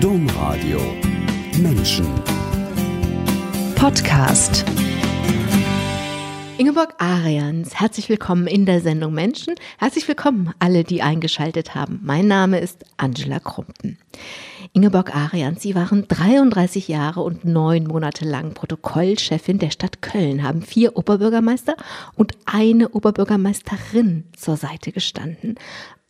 Domradio Menschen Podcast Ingeborg Arians, herzlich willkommen in der Sendung Menschen. Herzlich willkommen alle, die eingeschaltet haben. Mein Name ist Angela Krumpen. Ingeborg Arians, Sie waren 33 Jahre und neun Monate lang Protokollchefin der Stadt Köln, haben vier Oberbürgermeister und eine Oberbürgermeisterin zur Seite gestanden.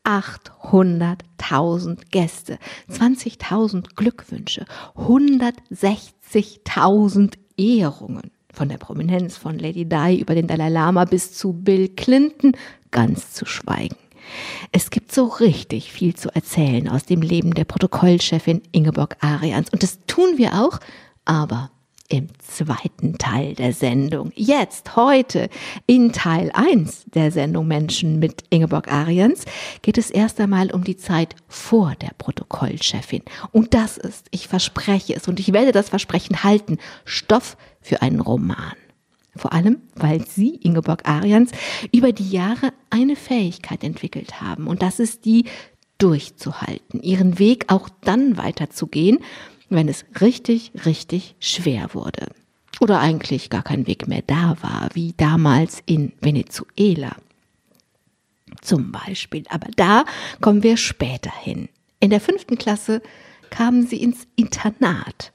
800.000 Gäste, 20.000 Glückwünsche, 160.000 Ehrungen von der Prominenz von Lady Di über den Dalai Lama bis zu Bill Clinton ganz zu schweigen. Es gibt so richtig viel zu erzählen aus dem Leben der Protokollchefin Ingeborg Arians und das tun wir auch, aber im zweiten Teil der Sendung. Jetzt, heute, in Teil 1 der Sendung Menschen mit Ingeborg Arians, geht es erst einmal um die Zeit vor der Protokollchefin. Und das ist, ich verspreche es und ich werde das Versprechen halten, Stoff für einen Roman. Vor allem, weil Sie, Ingeborg Arians, über die Jahre eine Fähigkeit entwickelt haben. Und das ist die, durchzuhalten, ihren Weg auch dann weiterzugehen, wenn es richtig, richtig schwer wurde. Oder eigentlich gar kein Weg mehr da war, wie damals in Venezuela. Zum Beispiel. Aber da kommen wir später hin. In der fünften Klasse kamen sie ins Internat.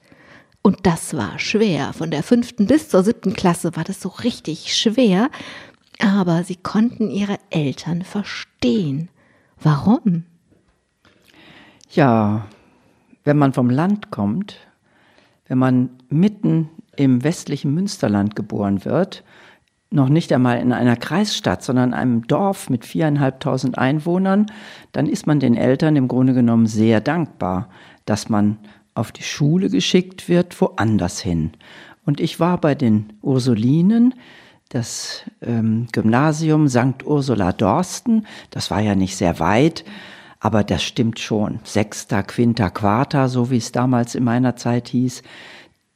Und das war schwer. Von der fünften bis zur siebten Klasse war das so richtig schwer. Aber sie konnten ihre Eltern verstehen. Warum? Ja, wenn man vom Land kommt, wenn man mitten im westlichen Münsterland geboren wird, noch nicht einmal in einer Kreisstadt, sondern in einem Dorf mit viereinhalbtausend Einwohnern, dann ist man den Eltern im Grunde genommen sehr dankbar, dass man auf die Schule geschickt wird, woanders hin. Und ich war bei den Ursulinen, das ähm, Gymnasium St. Ursula Dorsten, das war ja nicht sehr weit, aber das stimmt schon. Sechster, Quinter, Quarter, so wie es damals in meiner Zeit hieß.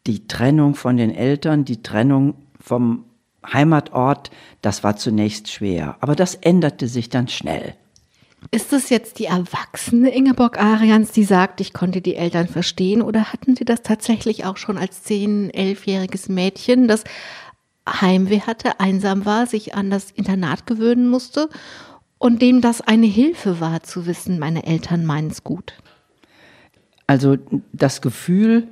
Die Trennung von den Eltern, die Trennung vom Heimatort, das war zunächst schwer. Aber das änderte sich dann schnell. Ist es jetzt die erwachsene Ingeborg Arians, die sagt, ich konnte die Eltern verstehen, oder hatten Sie das tatsächlich auch schon als zehn, elfjähriges Mädchen, das Heimweh hatte, einsam war, sich an das Internat gewöhnen musste und dem das eine Hilfe war zu wissen, meine Eltern meinen es gut. Also das Gefühl,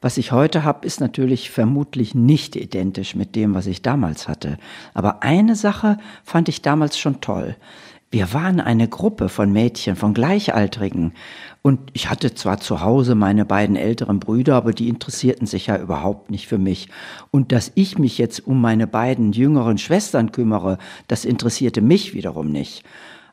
was ich heute habe, ist natürlich vermutlich nicht identisch mit dem, was ich damals hatte. Aber eine Sache fand ich damals schon toll. Wir waren eine Gruppe von Mädchen, von Gleichaltrigen. Und ich hatte zwar zu Hause meine beiden älteren Brüder, aber die interessierten sich ja überhaupt nicht für mich. Und dass ich mich jetzt um meine beiden jüngeren Schwestern kümmere, das interessierte mich wiederum nicht.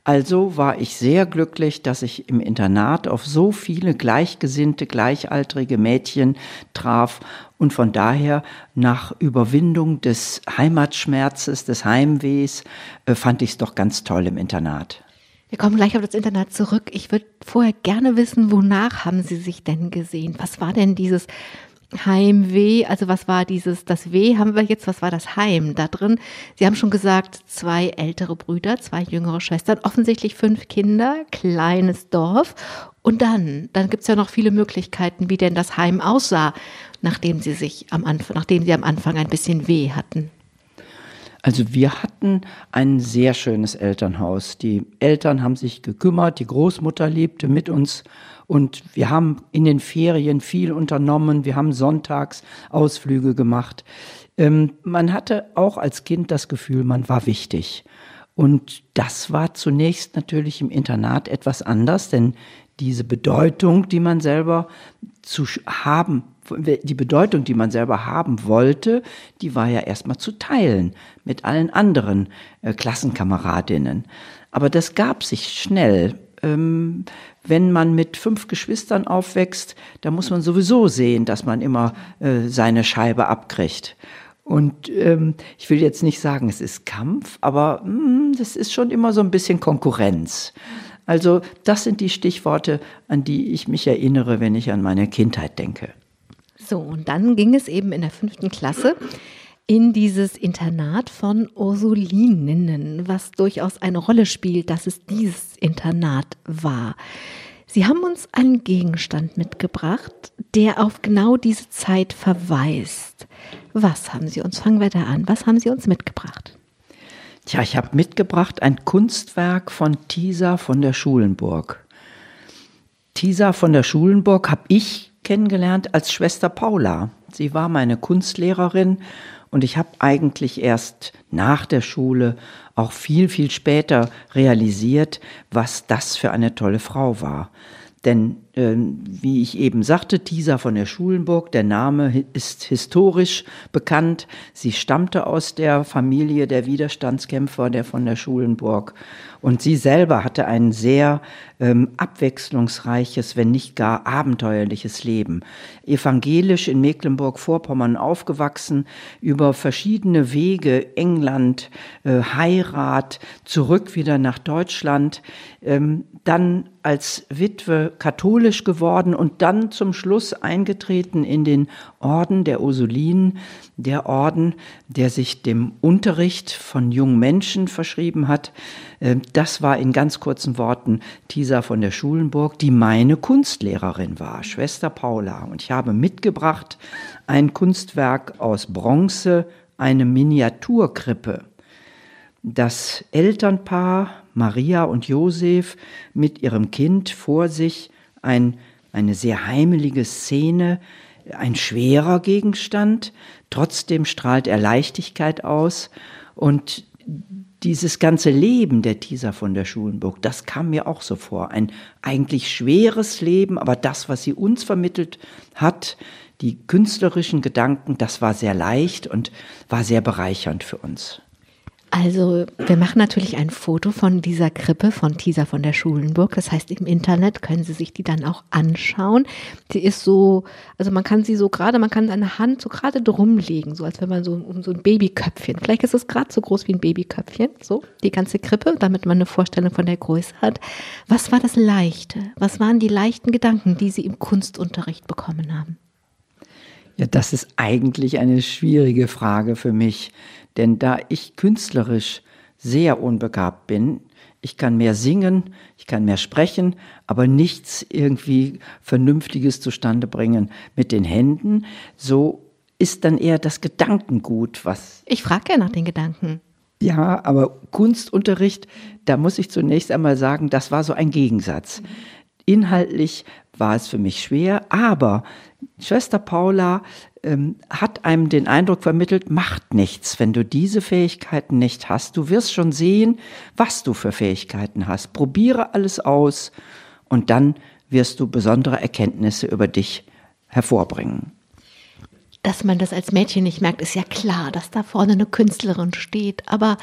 Also war ich sehr glücklich, dass ich im Internat auf so viele gleichgesinnte, gleichaltrige Mädchen traf und von daher nach Überwindung des Heimatschmerzes, des Heimwehs, äh, fand ich es doch ganz toll im Internat. Wir kommen gleich auf das Internat zurück. Ich würde vorher gerne wissen, wonach haben Sie sich denn gesehen? Was war denn dieses Heimweh, also was war dieses, das Weh haben wir jetzt, was war das Heim da drin? Sie haben schon gesagt, zwei ältere Brüder, zwei jüngere Schwestern, offensichtlich fünf Kinder, kleines Dorf. Und dann, dann gibt's ja noch viele Möglichkeiten, wie denn das Heim aussah, nachdem sie sich am Anfang, nachdem sie am Anfang ein bisschen weh hatten. Also wir hatten ein sehr schönes Elternhaus. Die Eltern haben sich gekümmert, die Großmutter lebte mit uns und wir haben in den Ferien viel unternommen. Wir haben sonntags Ausflüge gemacht. Ähm, man hatte auch als Kind das Gefühl, man war wichtig. Und das war zunächst natürlich im Internat etwas anders, denn diese Bedeutung, die man selber zu haben, die Bedeutung, die man selber haben wollte, die war ja erstmal zu teilen mit allen anderen äh, Klassenkameradinnen. Aber das gab sich schnell. Ähm, wenn man mit fünf Geschwistern aufwächst, da muss man sowieso sehen, dass man immer äh, seine Scheibe abkriegt. Und ähm, ich will jetzt nicht sagen, es ist Kampf, aber mh, hm, das ist schon immer so ein bisschen Konkurrenz. Also das sind die Stichworte, an die ich mich erinnere, wenn ich an meine Kindheit denke. So, und dann ging es eben in der fünften Klasse in dieses Internat von Ursulininnen, was durchaus eine Rolle spielt, dass es dieses Internat war. Sie haben uns einen Gegenstand mitgebracht, der auf genau diese Zeit verweist. Was haben Sie uns? Fangen wir da an. Was haben Sie uns mitgebracht? Tja, ich habe mitgebracht ein Kunstwerk von Tisa von der Schulenburg. Tisa von der Schulenburg habe ich kennengelernt als Schwester Paula. Sie war meine Kunstlehrerin und ich habe eigentlich erst nach der Schule, auch viel, viel später realisiert, was das für eine tolle Frau war. Denn äh, wie ich eben sagte, Tisa von der Schulenburg, der Name ist historisch bekannt. Sie stammte aus der Familie der Widerstandskämpfer der von der Schulenburg. Und sie selber hatte ein sehr ähm, abwechslungsreiches, wenn nicht gar abenteuerliches Leben. Evangelisch in Mecklenburg-Vorpommern aufgewachsen, über verschiedene Wege, England, äh, Heirat, zurück wieder nach Deutschland, ähm, dann als Witwe katholisch geworden und dann zum Schluss eingetreten in den Orden der Ursulinen, der Orden, der sich dem Unterricht von jungen Menschen verschrieben hat. Ähm, das war in ganz kurzen Worten Tisa von der Schulenburg, die meine Kunstlehrerin war, Schwester Paula. Und ich habe mitgebracht ein Kunstwerk aus Bronze, eine Miniaturkrippe. Das Elternpaar Maria und Josef mit ihrem Kind vor sich, ein, eine sehr heimelige Szene, ein schwerer Gegenstand, trotzdem strahlt er Leichtigkeit aus und dieses ganze Leben der Tisa von der Schulenburg, das kam mir auch so vor. Ein eigentlich schweres Leben, aber das, was sie uns vermittelt hat, die künstlerischen Gedanken, das war sehr leicht und war sehr bereichernd für uns. Also, wir machen natürlich ein Foto von dieser Krippe von Tisa von der Schulenburg. Das heißt, im Internet können Sie sich die dann auch anschauen. Sie ist so, also man kann sie so gerade, man kann seine Hand so gerade drum legen, so als wenn man so um so ein Babyköpfchen. Vielleicht ist es gerade so groß wie ein Babyköpfchen, so die ganze Krippe, damit man eine Vorstellung von der Größe hat. Was war das Leichte? Was waren die leichten Gedanken, die Sie im Kunstunterricht bekommen haben? Ja, das ist eigentlich eine schwierige Frage für mich. Denn da ich künstlerisch sehr unbegabt bin, ich kann mehr singen, ich kann mehr sprechen, aber nichts irgendwie Vernünftiges zustande bringen mit den Händen, so ist dann eher das Gedankengut, was. Ich frage ja nach den Gedanken. Ja, aber Kunstunterricht, da muss ich zunächst einmal sagen, das war so ein Gegensatz. Inhaltlich war es für mich schwer, aber Schwester Paula ähm, hat einem den Eindruck vermittelt, macht nichts, wenn du diese Fähigkeiten nicht hast. Du wirst schon sehen, was du für Fähigkeiten hast. Probiere alles aus und dann wirst du besondere Erkenntnisse über dich hervorbringen. Dass man das als Mädchen nicht merkt, ist ja klar, dass da vorne eine Künstlerin steht. Aber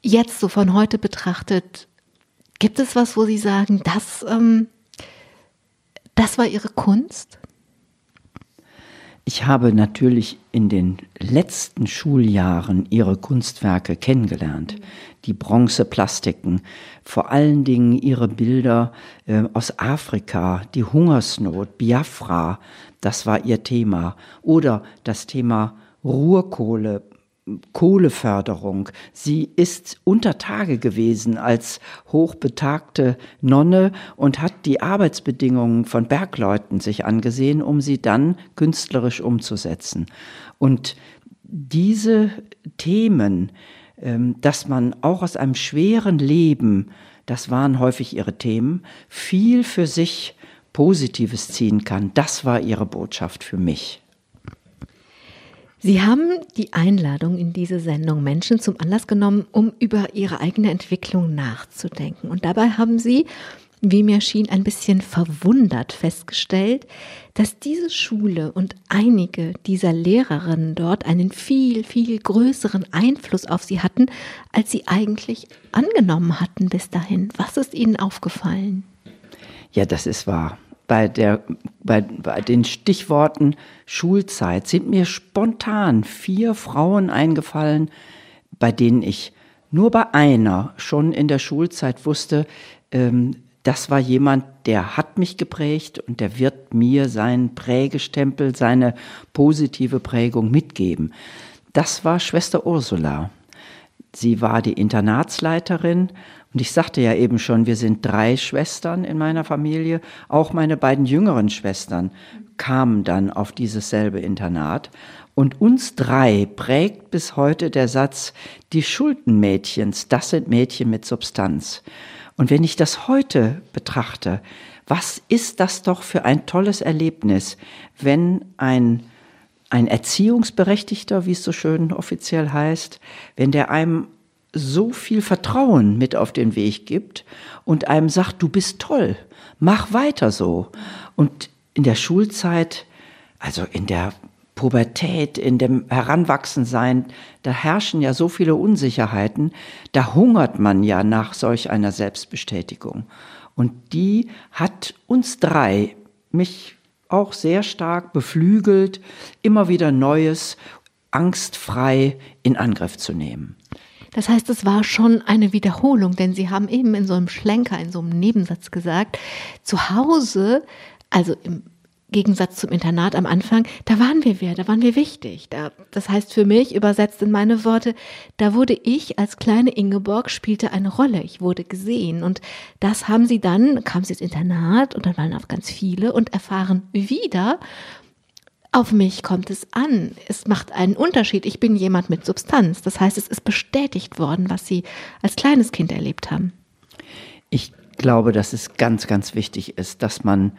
jetzt so von heute betrachtet, gibt es was, wo Sie sagen, das, ähm, das war Ihre Kunst? Ich habe natürlich in den letzten Schuljahren ihre Kunstwerke kennengelernt, die Bronzeplastiken, vor allen Dingen ihre Bilder äh, aus Afrika, die Hungersnot, Biafra, das war ihr Thema, oder das Thema Ruhrkohle, Kohleförderung. Sie ist unter Tage gewesen als hochbetagte Nonne und hat die Arbeitsbedingungen von Bergleuten sich angesehen, um sie dann künstlerisch umzusetzen. Und diese Themen, ähm, dass man auch aus einem schweren Leben, das waren häufig ihre Themen, viel für sich Positives ziehen kann, das war ihre Botschaft für mich. Sie haben die Einladung in diese Sendung Menschen zum Anlass genommen, um über ihre eigene Entwicklung nachzudenken. Und dabei haben Sie, wie mir schien, ein bisschen verwundert festgestellt, dass diese Schule und einige dieser Lehrerinnen dort einen viel, viel größeren Einfluss auf Sie hatten, als Sie eigentlich angenommen hatten bis dahin. Was ist Ihnen aufgefallen? Ja, das ist wahr bei, der, bei, bei den Stichworten Schulzeit sind mir spontan vier Frauen eingefallen, bei denen ich nur bei einer schon in der Schulzeit wusste, ähm, das war jemand, der hat mich geprägt und der wird mir seinen Prägestempel, seine positive Prägung mitgeben. Das war Schwester Ursula. Sie war die Internatsleiterin und ich sagte ja eben schon, wir sind drei Schwestern in meiner Familie. Auch meine beiden jüngeren Schwestern kamen dann auf dieses selbe Internat. Und uns drei prägt bis heute der Satz, die Schuldenmädchens, das sind Mädchen mit Substanz. Und wenn ich das heute betrachte, was ist das doch für ein tolles Erlebnis, wenn ein, ein Erziehungsberechtigter, wie es so schön offiziell heißt, wenn der einem so viel Vertrauen mit auf den Weg gibt und einem sagt, du bist toll, mach weiter so. Und in der Schulzeit, also in der Pubertät, in dem Heranwachsensein, da herrschen ja so viele Unsicherheiten, da hungert man ja nach solch einer Selbstbestätigung. Und die hat uns drei, mich auch sehr stark beflügelt, immer wieder Neues angstfrei in Angriff zu nehmen. Das heißt, es war schon eine Wiederholung, denn Sie haben eben in so einem Schlenker, in so einem Nebensatz gesagt, zu Hause, also im Gegensatz zum Internat am Anfang, da waren wir wer, da waren wir wichtig. Da, das heißt für mich, übersetzt in meine Worte, da wurde ich als kleine Ingeborg spielte eine Rolle. Ich wurde gesehen. Und das haben sie dann, kam sie ins Internat und dann waren auch ganz viele und erfahren wieder, auf mich kommt es an. Es macht einen Unterschied. Ich bin jemand mit Substanz. Das heißt, es ist bestätigt worden, was Sie als kleines Kind erlebt haben. Ich glaube, dass es ganz, ganz wichtig ist, dass man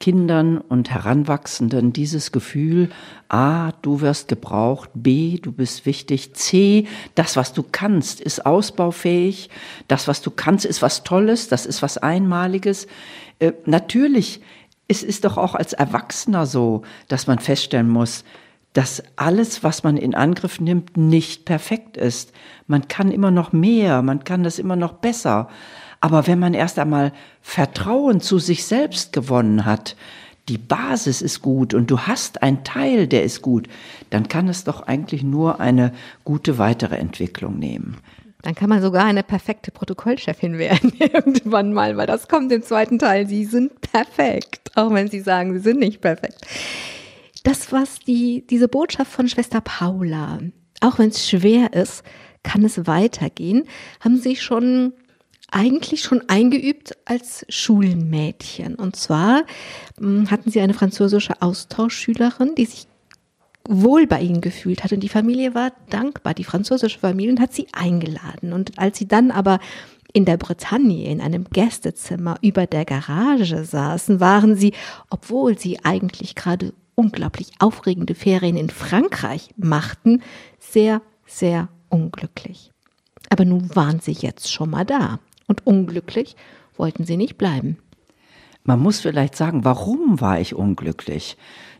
Kindern und Heranwachsenden dieses Gefühl, A, du wirst gebraucht, B, du bist wichtig, C, das, was du kannst, ist ausbaufähig, das, was du kannst, ist was Tolles, das ist was Einmaliges. Äh, natürlich es ist doch auch als Erwachsener so, dass man feststellen muss, dass alles, was man in Angriff nimmt, nicht perfekt ist. Man kann immer noch mehr, man kann das immer noch besser. Aber wenn man erst einmal Vertrauen zu sich selbst gewonnen hat, die Basis ist gut und du hast einen Teil, der ist gut, dann kann es doch eigentlich nur eine gute weitere Entwicklung nehmen. Dann kann man sogar eine perfekte Protokollchefin werden irgendwann mal, weil das kommt im zweiten Teil. Sie sind perfekt, auch wenn Sie sagen, sie sind nicht perfekt. Das, was die, diese Botschaft von Schwester Paula, auch wenn es schwer ist, kann es weitergehen, haben Sie schon eigentlich schon eingeübt als Schulmädchen. Und zwar hm, hatten Sie eine französische Austauschschülerin, die sich wohl bei ihnen gefühlt hat. Und die Familie war dankbar, die französische Familie, und hat sie eingeladen. Und als sie dann aber in der Bretagne in einem Gästezimmer über der Garage saßen, waren sie, obwohl sie eigentlich gerade unglaublich aufregende Ferien in Frankreich machten, sehr, sehr unglücklich. Aber nun waren sie jetzt schon mal da. Und unglücklich wollten sie nicht bleiben. Man muss vielleicht sagen, warum war ich unglücklich?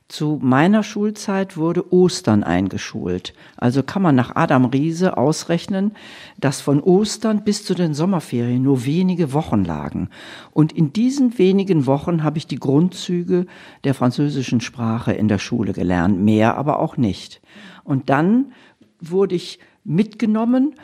Zu meiner Schulzeit wurde Ostern eingeschult. Also kann man nach Adam Riese ausrechnen, dass von Ostern bis zu den Sommerferien nur wenige Wochen lagen. Und in diesen wenigen Wochen habe ich die Grundzüge der französischen Sprache in der Schule gelernt, mehr aber auch nicht. Und dann wurde ich mitgenommen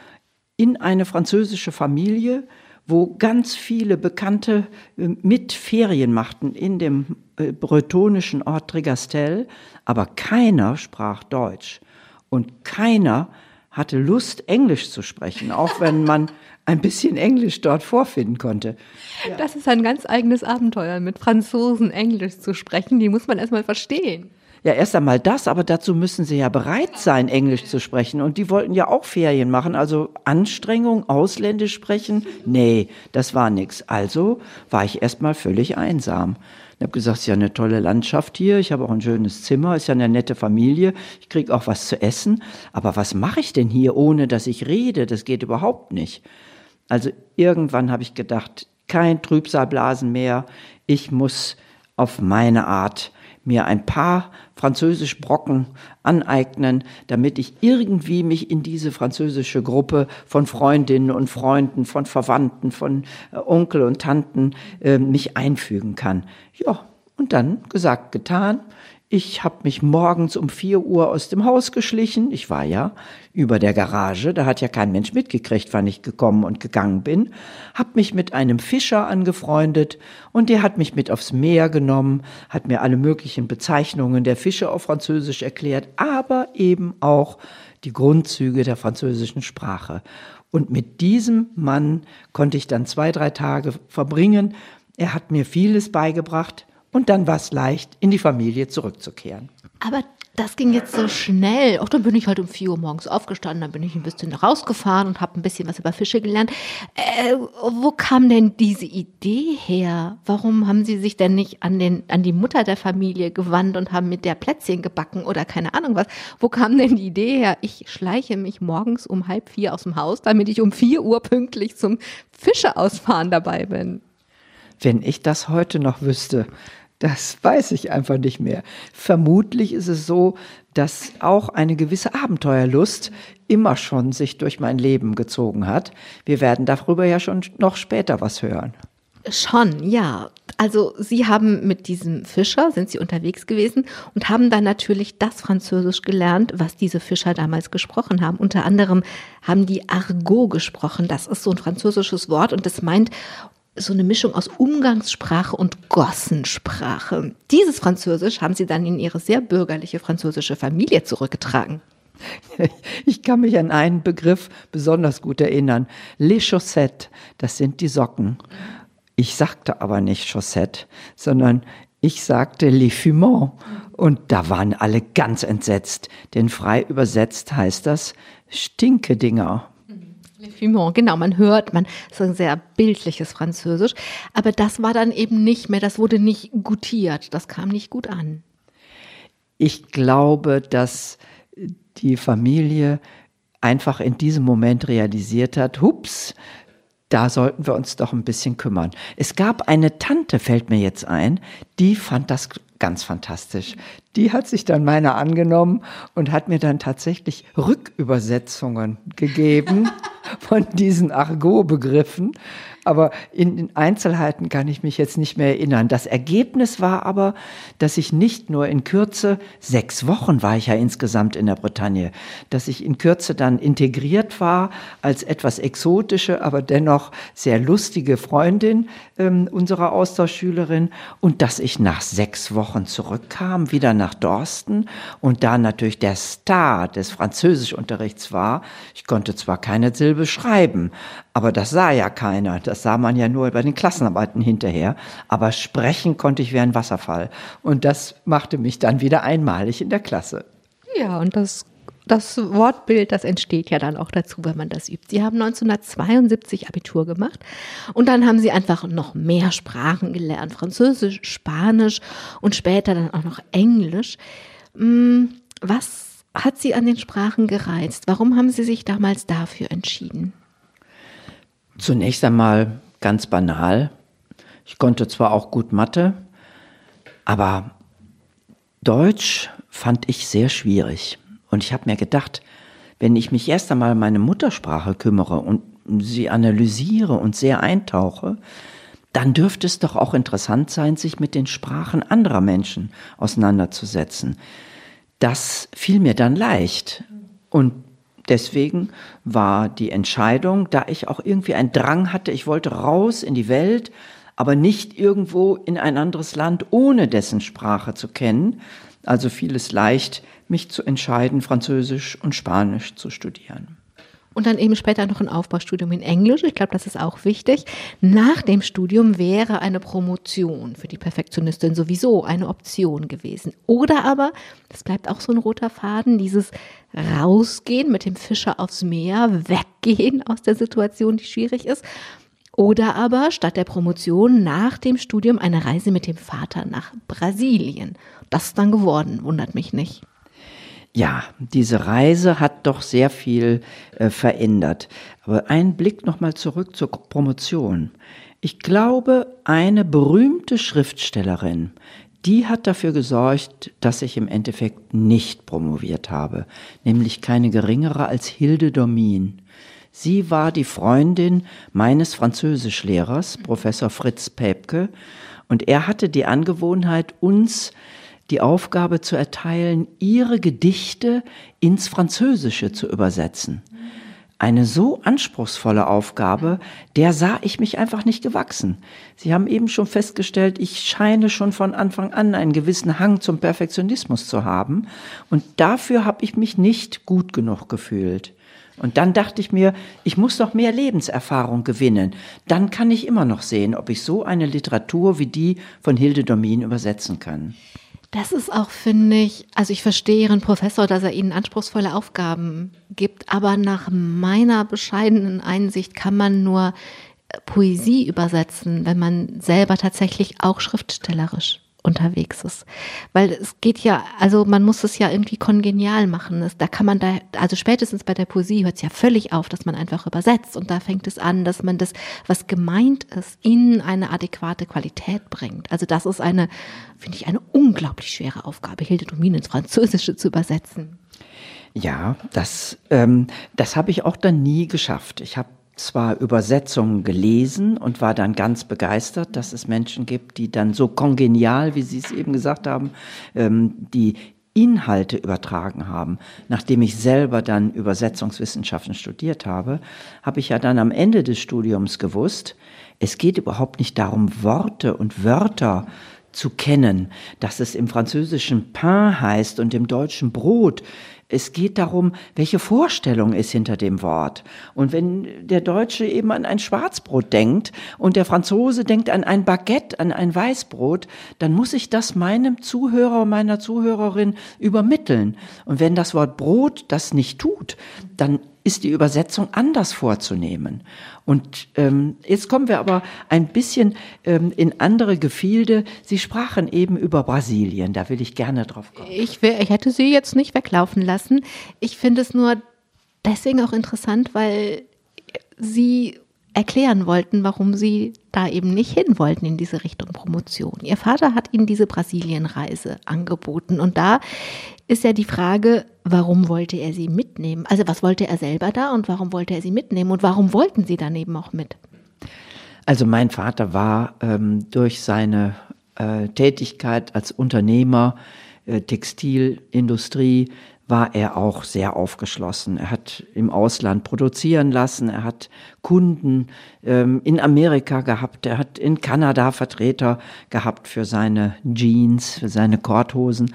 in eine französische Familie, wo ganz viele Bekannte äh, mit Ferien machten in dem äh, bretonischen Ort Trigastel, aber keiner sprach Deutsch und keiner hatte Lust, Englisch zu sprechen, auch wenn man ein bisschen Englisch dort vorfinden konnte. Ja. Das ist ein ganz eigenes Abenteuer, mit Franzosen Englisch zu sprechen. Die muss man erstmal verstehen. Ja, erst einmal das, aber dazu müssen sie ja bereit sein, Englisch zu sprechen. Und die wollten ja auch Ferien machen. Also Anstrengung, Ausländisch sprechen, nee, das war nix. Also war ich erst mal völlig einsam. Ich habe gesagt, es ist ja eine tolle Landschaft hier, ich habe auch ein schönes Zimmer, ist ja eine nette Familie, ich kriege auch was zu essen. Aber was mache ich denn hier, ohne dass ich rede? Das geht überhaupt nicht. Also irgendwann habe ich gedacht, kein Trübsalblasen mehr, ich muss auf meine Art mir ein paar französisch Brocken aneignen, damit ich irgendwie mich in diese französische Gruppe von Freundinnen und Freunden, von Verwandten, von äh, Onkel und Tanten äh, mich einfügen kann. Ja, und dann gesagt, getan. Ich habe mich morgens um vier Uhr aus dem Haus geschlichen. Ich war ja über der Garage, da hat ja kein Mensch mitgekriegt, wann ich gekommen und gegangen bin. Hab mich mit einem Fischer angefreundet und der hat mich mit aufs Meer genommen, hat mir alle möglichen Bezeichnungen der Fische auf Französisch erklärt, aber eben auch die Grundzüge der französischen Sprache. Und mit diesem Mann konnte ich dann zwei, drei Tage verbringen. Er hat mir vieles beigebracht und dann war es leicht, in die Familie zurückzukehren. Aber das ging jetzt so schnell. Auch dann bin ich halt um 4 Uhr morgens aufgestanden, dann bin ich ein bisschen rausgefahren und habe ein bisschen was über Fische gelernt. Äh, wo kam denn diese Idee her? Warum haben Sie sich denn nicht an, den, an die Mutter der Familie gewandt und haben mit der Plätzchen gebacken oder keine Ahnung was? Wo kam denn die Idee her? Ich schleiche mich morgens um halb vier aus dem Haus, damit ich um 4 Uhr pünktlich zum Fische ausfahren dabei bin. Wenn ich das heute noch wüsste, das weiß ich einfach nicht mehr. Vermutlich ist es so, dass auch eine gewisse Abenteuerlust immer schon sich durch mein Leben gezogen hat. Wir werden darüber ja schon noch später was hören. Schon, ja. Also Sie haben mit diesem Fischer, sind Sie unterwegs gewesen und haben dann natürlich das Französisch gelernt, was diese Fischer damals gesprochen haben. Unter anderem haben die Argot gesprochen. Das ist so ein französisches Wort und das meint so eine Mischung aus Umgangssprache und Gossensprache. Dieses Französisch haben sie dann in ihre sehr bürgerliche französische Familie zurückgetragen. Ich kann mich an einen Begriff besonders gut erinnern. Les chaussettes, das sind die Socken. Ich sagte aber nicht Chaussette, sondern ich sagte Les Fumants. Und da waren alle ganz entsetzt, denn frei übersetzt heißt das Stinkedinger. Genau, man hört, man ist ein sehr bildliches Französisch, aber das war dann eben nicht mehr, das wurde nicht gutiert, das kam nicht gut an. Ich glaube, dass die Familie einfach in diesem Moment realisiert hat, hups, da sollten wir uns doch ein bisschen kümmern. Es gab eine Tante, fällt mir jetzt ein, die fand das ganz fantastisch. Die hat sich dann meiner angenommen und hat mir dann tatsächlich Rückübersetzungen gegeben von diesen Argot-Begriffen. Aber in den Einzelheiten kann ich mich jetzt nicht mehr erinnern. Das Ergebnis war aber, dass ich nicht nur in Kürze, sechs Wochen war ich ja insgesamt in der Bretagne, dass ich in Kürze dann integriert war als etwas exotische, aber dennoch sehr lustige Freundin ähm, unserer Austauschschülerin und dass ich nach sechs Wochen zurückkam, wieder nach Dorsten und da natürlich der Star des Französischunterrichts war. Ich konnte zwar keine Silbe schreiben, aber das sah ja keiner. Das sah man ja nur bei den Klassenarbeiten hinterher. Aber sprechen konnte ich wie ein Wasserfall. Und das machte mich dann wieder einmalig in der Klasse. Ja, und das, das Wortbild, das entsteht ja dann auch dazu, wenn man das übt. Sie haben 1972 Abitur gemacht und dann haben Sie einfach noch mehr Sprachen gelernt. Französisch, Spanisch und später dann auch noch Englisch. Hm, was hat Sie an den Sprachen gereizt? Warum haben Sie sich damals dafür entschieden? Zunächst einmal ganz banal. Ich konnte zwar auch gut Mathe, aber Deutsch fand ich sehr schwierig. Und ich habe mir gedacht, wenn ich mich erst einmal meine Muttersprache kümmere und sie analysiere und sehr eintauche, dann dürfte es doch auch interessant sein, sich mit den Sprachen anderer Menschen auseinanderzusetzen. Das fiel mir dann leicht. Und deswegen war die Entscheidung, da ich auch irgendwie einen Drang hatte, ich wollte raus in die Welt, aber nicht irgendwo in ein anderes Land, ohne dessen Sprache zu kennen. Also fiel es leicht, mich zu entscheiden, Französisch und Spanisch zu studieren. Und dann eben später noch ein Aufbaustudium in Englisch. Ich glaube, das ist auch wichtig. Nach dem Studium wäre eine Promotion für die Perfektionistin sowieso eine Option gewesen. Oder aber, das bleibt auch so ein roter Faden, dieses Rausgehen mit dem Fischer aufs Meer, weggehen aus der Situation, die schwierig ist. Oder aber statt der Promotion nach dem Studium eine Reise mit dem Vater nach Brasilien. Das ist dann geworden, wundert mich nicht. Ja, diese Reise hat doch sehr viel äh, verändert. Aber ein Blick nochmal zurück zur Promotion. Ich glaube, eine berühmte Schriftstellerin, die hat dafür gesorgt, dass ich im Endeffekt nicht promoviert habe, nämlich keine geringere als Hilde Domin. Sie war die Freundin meines Französischlehrers, Professor Fritz Päpke, und er hatte die Angewohnheit, uns die Aufgabe zu erteilen, ihre Gedichte ins Französische zu übersetzen. eine so anspruchsvolle Aufgabe, der sah ich mich einfach nicht gewachsen. Sie haben eben schon festgestellt, ich scheine schon von Anfang an einen gewissen Hang zum Perfektionismus zu haben. Und dafür habe ich mich nicht gut genug gefühlt. Und dann dachte ich mir, ich muss doch mehr Lebenserfahrung gewinnen. Dann kann ich immer noch sehen, ob ich so eine Literatur wie die von Hilde Domin übersetzen kann. Das ist auch, finde ich, also ich verstehe Ihren Professor, dass er Ihnen anspruchsvolle Aufgaben gibt, aber nach meiner bescheidenen Einsicht kann man nur Poesie übersetzen, wenn man selber tatsächlich auch schriftstellerisch unterwegs ist. Weil es geht ja, also man muss es ja irgendwie kongenial machen. Da kann man da, also spätestens bei der Poesie hört es ja völlig auf, dass man einfach übersetzt. Und da fängt es an, dass man das, was gemeint ist, in eine adäquate Qualität bringt. Also das ist eine, finde ich, eine unglaublich schwere Aufgabe, Hilde Domin ins Französische zu übersetzen. Ja, das, ähm, das habe ich auch dann nie geschafft. Ich habe zwar Übersetzungen gelesen und war dann ganz begeistert, dass es Menschen gibt, die dann so kongenial, wie Sie es eben gesagt haben, ähm, die Inhalte übertragen haben. Nachdem ich selber dann Übersetzungswissenschaften studiert habe, habe ich ja dann am Ende des Studiums gewusst, es geht überhaupt nicht darum, Worte und Wörter zu kennen, dass es im Französischen Pain heißt und im Deutschen Brot. Es geht darum, welche Vorstellung ist hinter dem Wort. Und wenn der Deutsche eben an ein Schwarzbrot denkt und der Franzose denkt an ein Baguette, an ein Weißbrot, dann muss ich das meinem Zuhörer, meiner Zuhörerin übermitteln. Und wenn das Wort Brot das nicht tut, dann ist die Übersetzung anders vorzunehmen. Und ähm, jetzt kommen wir aber ein bisschen ähm, in andere Gefilde. Sie sprachen eben über Brasilien, da will ich gerne drauf kommen. Ich, wär, ich hätte Sie jetzt nicht weglaufen lassen. Ich finde es nur deswegen auch interessant, weil Sie erklären wollten, warum sie da eben nicht hin wollten in diese Richtung Promotion. Ihr Vater hat ihnen diese Brasilienreise angeboten und da ist ja die Frage, warum wollte er sie mitnehmen? Also was wollte er selber da und warum wollte er sie mitnehmen und warum wollten sie dann eben auch mit? Also mein Vater war ähm, durch seine äh, Tätigkeit als Unternehmer, äh, Textilindustrie, war er auch sehr aufgeschlossen. Er hat im Ausland produzieren lassen, er hat Kunden ähm, in Amerika gehabt, er hat in Kanada Vertreter gehabt für seine Jeans, für seine Korthosen.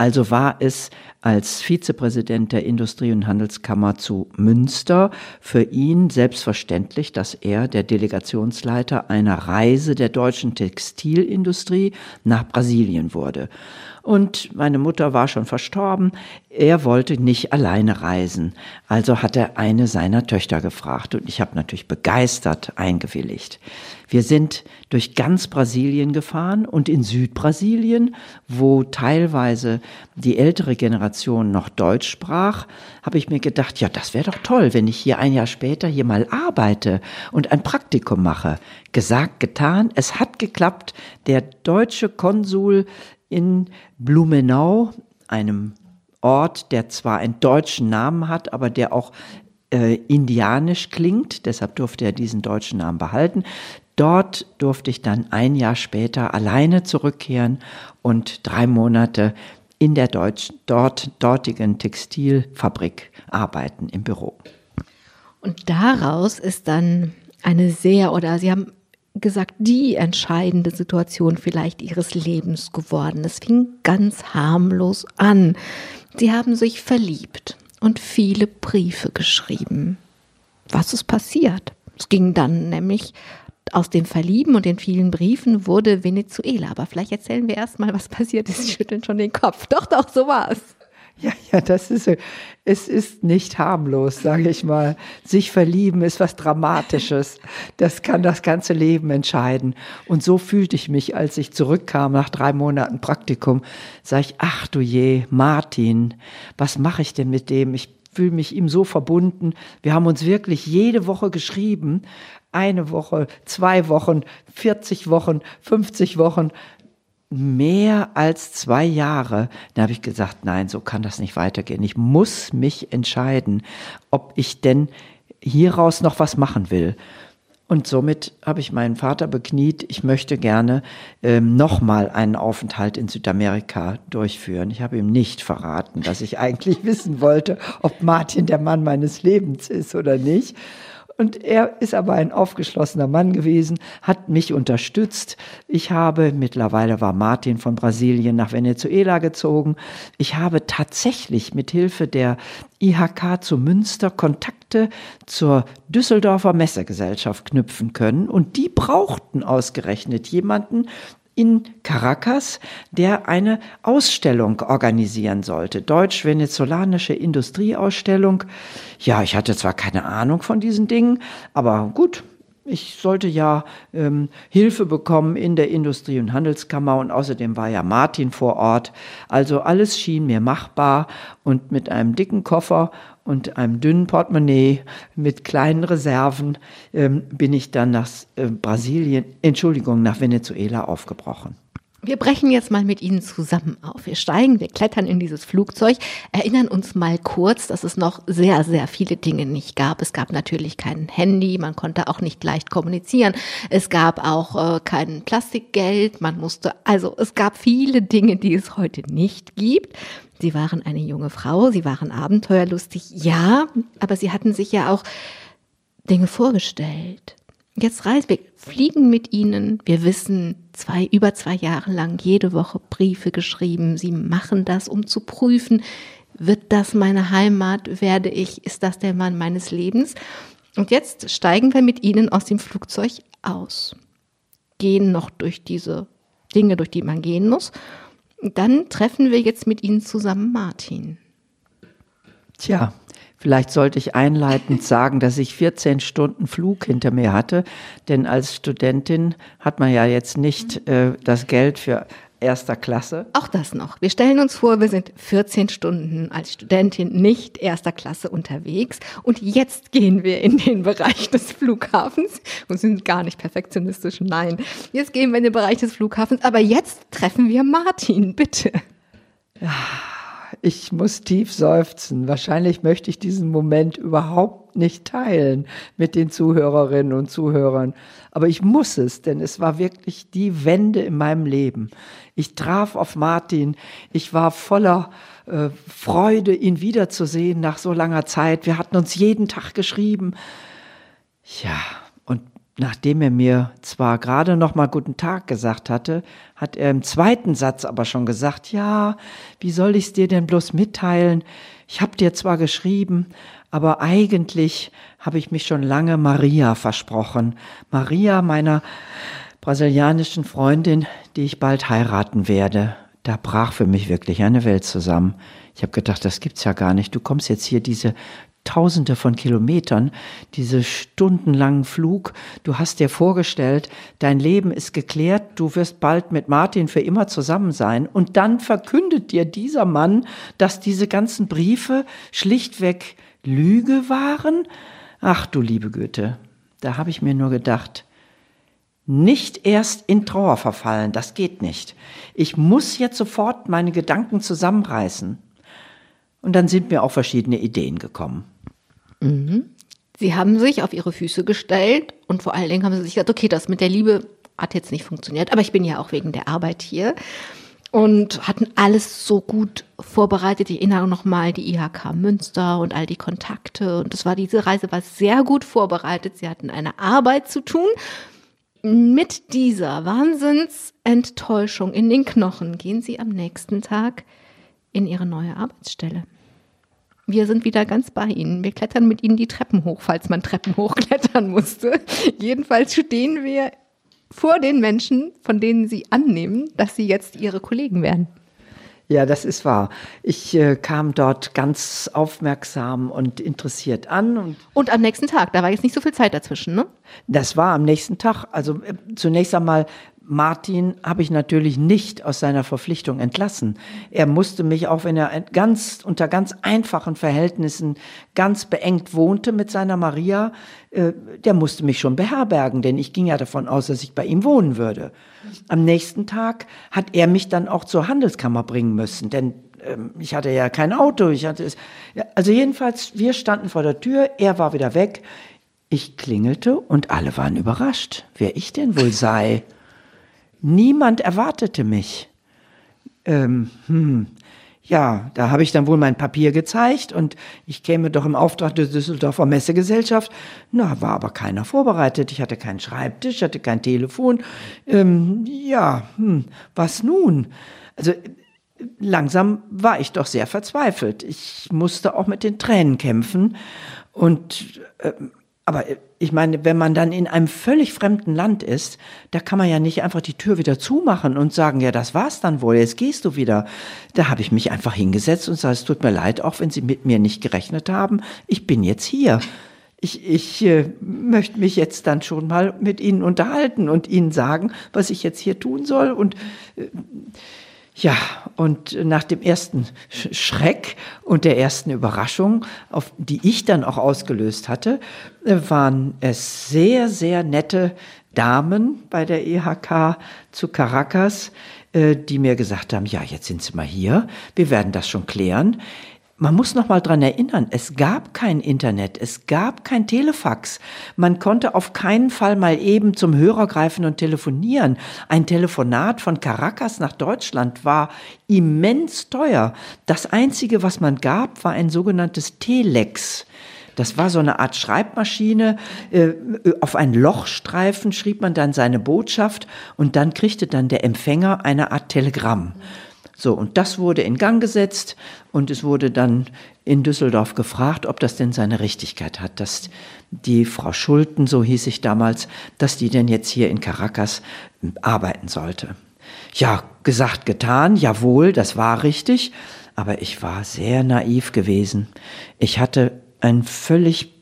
Also war es als Vizepräsident der Industrie- und Handelskammer zu Münster für ihn selbstverständlich, dass er der Delegationsleiter einer Reise der deutschen Textilindustrie nach Brasilien wurde. Und meine Mutter war schon verstorben. Er wollte nicht alleine reisen. Also hat er eine seiner Töchter gefragt. Und ich habe natürlich begeistert eingewilligt. Wir sind durch ganz Brasilien gefahren und in Südbrasilien, wo teilweise die ältere Generation noch Deutsch sprach, habe ich mir gedacht, ja, das wäre doch toll, wenn ich hier ein Jahr später hier mal arbeite und ein Praktikum mache. Gesagt, getan, es hat geklappt. Der deutsche Konsul in Blumenau, einem Ort, der zwar einen deutschen Namen hat, aber der auch äh, indianisch klingt, deshalb durfte er diesen deutschen Namen behalten. Dort durfte ich dann ein Jahr später alleine zurückkehren und drei Monate in der Deutsch, dort, dortigen Textilfabrik arbeiten im Büro. Und daraus ist dann eine sehr, oder Sie haben gesagt, die entscheidende Situation vielleicht ihres Lebens geworden. Es fing ganz harmlos an. Sie haben sich verliebt und viele Briefe geschrieben. Was ist passiert? Es ging dann nämlich aus dem Verlieben und den vielen Briefen wurde Venezuela. Aber vielleicht erzählen wir erst mal, was passiert ist. Sie schütteln schon den Kopf. Doch, doch, so war es. Ja, ja, das ist, es ist nicht harmlos, sage ich mal. Sich verlieben ist was Dramatisches. Das kann das ganze Leben entscheiden. Und so fühlte ich mich, als ich zurückkam nach drei Monaten Praktikum. Sag ich, ach du je, Martin, was mache ich denn mit dem? Ich fühle mich ihm so verbunden. Wir haben uns wirklich jede Woche geschrieben. Eine Woche, zwei Wochen, 40 Wochen, 50 Wochen mehr als zwei Jahre. Da habe ich gesagt, nein, so kann das nicht weitergehen. Ich muss mich entscheiden, ob ich denn hieraus noch was machen will. Und somit habe ich meinen Vater bekniet, ich möchte gerne ähm, nochmal einen Aufenthalt in Südamerika durchführen. Ich habe ihm nicht verraten, dass ich eigentlich wissen wollte, ob Martin der Mann meines Lebens ist oder nicht. Und er ist aber ein aufgeschlossener Mann gewesen, hat mich unterstützt. Ich habe, mittlerweile war Martin von Brasilien nach Venezuela gezogen. Ich habe tatsächlich mit Hilfe der IHK zu Münster Kontakte zur Düsseldorfer Messegesellschaft knüpfen können. Und die brauchten ausgerechnet jemanden, in Caracas, der eine Ausstellung organisieren sollte, deutsch-venezolanische Industrieausstellung. Ja, ich hatte zwar keine Ahnung von diesen Dingen, aber gut, ich sollte ja ähm, Hilfe bekommen in der Industrie- und Handelskammer und außerdem war ja Martin vor Ort. Also alles schien mir machbar und mit einem dicken Koffer und einem dünnen Portemonnaie mit kleinen Reserven ähm, bin ich dann nach äh, Brasilien, Entschuldigung, nach Venezuela aufgebrochen. Wir brechen jetzt mal mit Ihnen zusammen auf. Wir steigen, wir klettern in dieses Flugzeug, erinnern uns mal kurz, dass es noch sehr, sehr viele Dinge nicht gab. Es gab natürlich kein Handy, man konnte auch nicht leicht kommunizieren. Es gab auch äh, kein Plastikgeld, man musste, also es gab viele Dinge, die es heute nicht gibt. Sie waren eine junge Frau, Sie waren abenteuerlustig, ja, aber Sie hatten sich ja auch Dinge vorgestellt. Jetzt reisen wir, fliegen mit Ihnen. Wir wissen, zwei, über zwei Jahre lang jede Woche Briefe geschrieben. Sie machen das, um zu prüfen, wird das meine Heimat? Werde ich, ist das der Mann meines Lebens? Und jetzt steigen wir mit Ihnen aus dem Flugzeug aus, gehen noch durch diese Dinge, durch die man gehen muss dann treffen wir jetzt mit Ihnen zusammen Martin. Tja, vielleicht sollte ich einleitend sagen, dass ich 14 Stunden Flug hinter mir hatte, denn als Studentin hat man ja jetzt nicht äh, das Geld für erster Klasse. Auch das noch. Wir stellen uns vor, wir sind 14 Stunden als Studentin nicht erster Klasse unterwegs und jetzt gehen wir in den Bereich des Flughafens und sind gar nicht perfektionistisch. Nein, jetzt gehen wir in den Bereich des Flughafens, aber jetzt treffen wir Martin, bitte. Ja ich muss tief seufzen. Wahrscheinlich möchte ich diesen Moment überhaupt nicht teilen mit den Zuhörerinnen und Zuhörern. Aber ich muss es, denn es war wirklich die Wende in meinem Leben. Ich traf auf Martin. Ich war voller äh, Freude, ihn wiederzusehen nach so langer Zeit. Wir hatten uns jeden Tag geschrieben. Ja, Nachdem er mir zwar gerade noch mal guten Tag gesagt hatte, hat er im zweiten Satz aber schon gesagt, ja, wie soll ich's dir denn bloß mitteilen? Ich hab dir zwar geschrieben, aber eigentlich habe ich mich schon lange Maria versprochen. Maria, meiner brasilianischen Freundin, die ich bald heiraten werde. Da brach für mich wirklich eine Welt zusammen. Ich habe gedacht, das gibt's ja gar nicht. Du kommst jetzt hier diese Tausende von Kilometern, diese stundenlangen Flug. Du hast dir vorgestellt, dein Leben ist geklärt, du wirst bald mit Martin für immer zusammen sein. Und dann verkündet dir dieser Mann, dass diese ganzen Briefe schlichtweg Lüge waren. Ach du liebe Güte, da habe ich mir nur gedacht, nicht erst in Trauer verfallen, das geht nicht. Ich muss jetzt sofort meine Gedanken zusammenreißen. Und dann sind mir auch verschiedene Ideen gekommen. Mhm. Sie haben sich auf Ihre Füße gestellt und vor allen Dingen haben Sie sich gesagt, okay, das mit der Liebe hat jetzt nicht funktioniert, aber ich bin ja auch wegen der Arbeit hier und hatten alles so gut vorbereitet. Ich erinnere nochmal die IHK Münster und all die Kontakte und das war diese Reise war sehr gut vorbereitet. Sie hatten eine Arbeit zu tun. Mit dieser Wahnsinnsenttäuschung in den Knochen gehen Sie am nächsten Tag in Ihre neue Arbeitsstelle. Wir sind wieder ganz bei Ihnen. Wir klettern mit Ihnen die Treppen hoch, falls man Treppen hochklettern musste. Jedenfalls stehen wir vor den Menschen, von denen Sie annehmen, dass Sie jetzt Ihre Kollegen werden. Ja, das ist wahr. Ich äh, kam dort ganz aufmerksam und interessiert an. Und, und am nächsten Tag, da war jetzt nicht so viel Zeit dazwischen, ne? Das war am nächsten Tag. Also äh, zunächst einmal Martin habe ich natürlich nicht aus seiner Verpflichtung entlassen. Er musste mich, auch wenn er ganz unter ganz einfachen Verhältnissen ganz beengt wohnte mit seiner Maria, äh, der musste mich schon beherbergen, denn ich ging ja davon aus, dass ich bei ihm wohnen würde. Am nächsten Tag hat er mich dann auch zur Handelskammer bringen müssen, denn ähm, ich hatte ja kein Auto, ich hatte es. Also jedenfalls, wir standen vor der Tür, er war wieder weg. Ich klingelte und alle waren überrascht, wer ich denn wohl sei. Niemand erwartete mich. Ähm, hm, ja, da habe ich dann wohl mein Papier gezeigt und ich käme doch im Auftrag der Düsseldorfer Messegesellschaft. Na, war aber keiner vorbereitet. Ich hatte keinen Schreibtisch, hatte kein Telefon. Ähm, ja, hm, was nun? Also langsam war ich doch sehr verzweifelt. Ich musste auch mit den Tränen kämpfen und äh, aber ich meine, wenn man dann in einem völlig fremden Land ist, da kann man ja nicht einfach die Tür wieder zumachen und sagen, ja, das war's dann wohl, jetzt gehst du wieder. Da habe ich mich einfach hingesetzt und gesagt, es tut mir leid, auch wenn Sie mit mir nicht gerechnet haben, ich bin jetzt hier. Ich, ich äh, möchte mich jetzt dann schon mal mit Ihnen unterhalten und Ihnen sagen, was ich jetzt hier tun soll und äh, ja, und nach dem ersten Schreck und der ersten Überraschung, auf die ich dann auch ausgelöst hatte, äh, waren es sehr, sehr nette Damen bei der EHK zu Caracas, äh, die mir gesagt haben, ja, jetzt sind Sie mal hier, wir werden das schon klären man muss noch mal dran erinnern, es gab kein Internet, es gab kein Telefax. Man konnte auf keinen Fall mal eben zum Hörer greifen und telefonieren. Ein Telefonat von Caracas nach Deutschland war immens teuer. Das einzige, was man gab, war ein sogenanntes Telex. Das war so eine Art Schreibmaschine. Äh, auf einen Lochstreifen schrieb man dann seine Botschaft und dann kriegte dann der Empfänger eine Art Telegramm. So, und das wurde in Gang gesetzt und es wurde dann in Düsseldorf gefragt, ob das denn seine Richtigkeit hat, dass die Frau Schulten, so hieß ich damals, dass die denn jetzt hier in Caracas arbeiten sollte. Ja, gesagt, getan, jawohl, das war richtig, aber ich war sehr naiv gewesen. Ich hatte ein völlig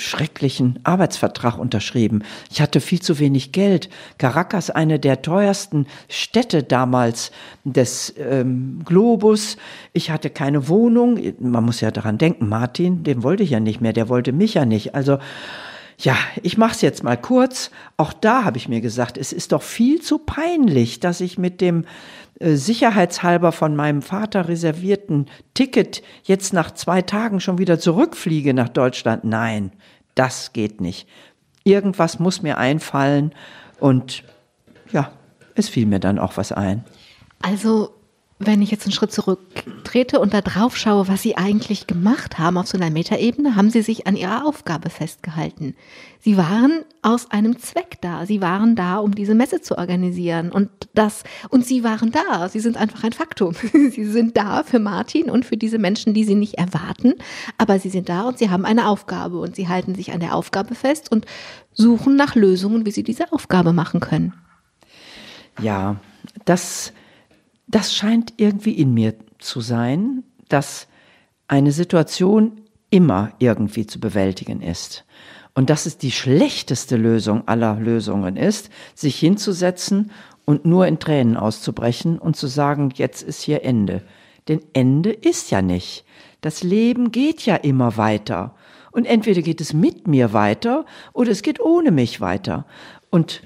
schrecklichen Arbeitsvertrag unterschrieben. Ich hatte viel zu wenig Geld. Caracas, eine der teuersten Städte damals des ähm, Globus. Ich hatte keine Wohnung. Man muss ja daran denken, Martin, den wollte ich ja nicht mehr, der wollte mich ja nicht. Also ja, ich mach's jetzt mal kurz. Auch da habe ich mir gesagt, es ist doch viel zu peinlich, dass ich mit dem äh, sicherheitshalber von meinem Vater reservierten Ticket jetzt nach zwei Tagen schon wieder zurückfliege nach Deutschland. Nein, das geht nicht. Irgendwas muss mir einfallen und ja, es fiel mir dann auch was ein. Also wenn ich jetzt einen Schritt zurücktrete und da drauf schaue, was Sie eigentlich gemacht haben auf so einer Metaebene, haben Sie sich an Ihrer Aufgabe festgehalten. Sie waren aus einem Zweck da. Sie waren da, um diese Messe zu organisieren und das, und Sie waren da. Sie sind einfach ein Faktum. Sie sind da für Martin und für diese Menschen, die Sie nicht erwarten, aber Sie sind da und Sie haben eine Aufgabe und Sie halten sich an der Aufgabe fest und suchen nach Lösungen, wie Sie diese Aufgabe machen können. Ja, das das scheint irgendwie in mir zu sein, dass eine Situation immer irgendwie zu bewältigen ist. Und dass es die schlechteste Lösung aller Lösungen ist, sich hinzusetzen und nur in Tränen auszubrechen und zu sagen, jetzt ist hier Ende. Denn Ende ist ja nicht. Das Leben geht ja immer weiter. Und entweder geht es mit mir weiter oder es geht ohne mich weiter. Und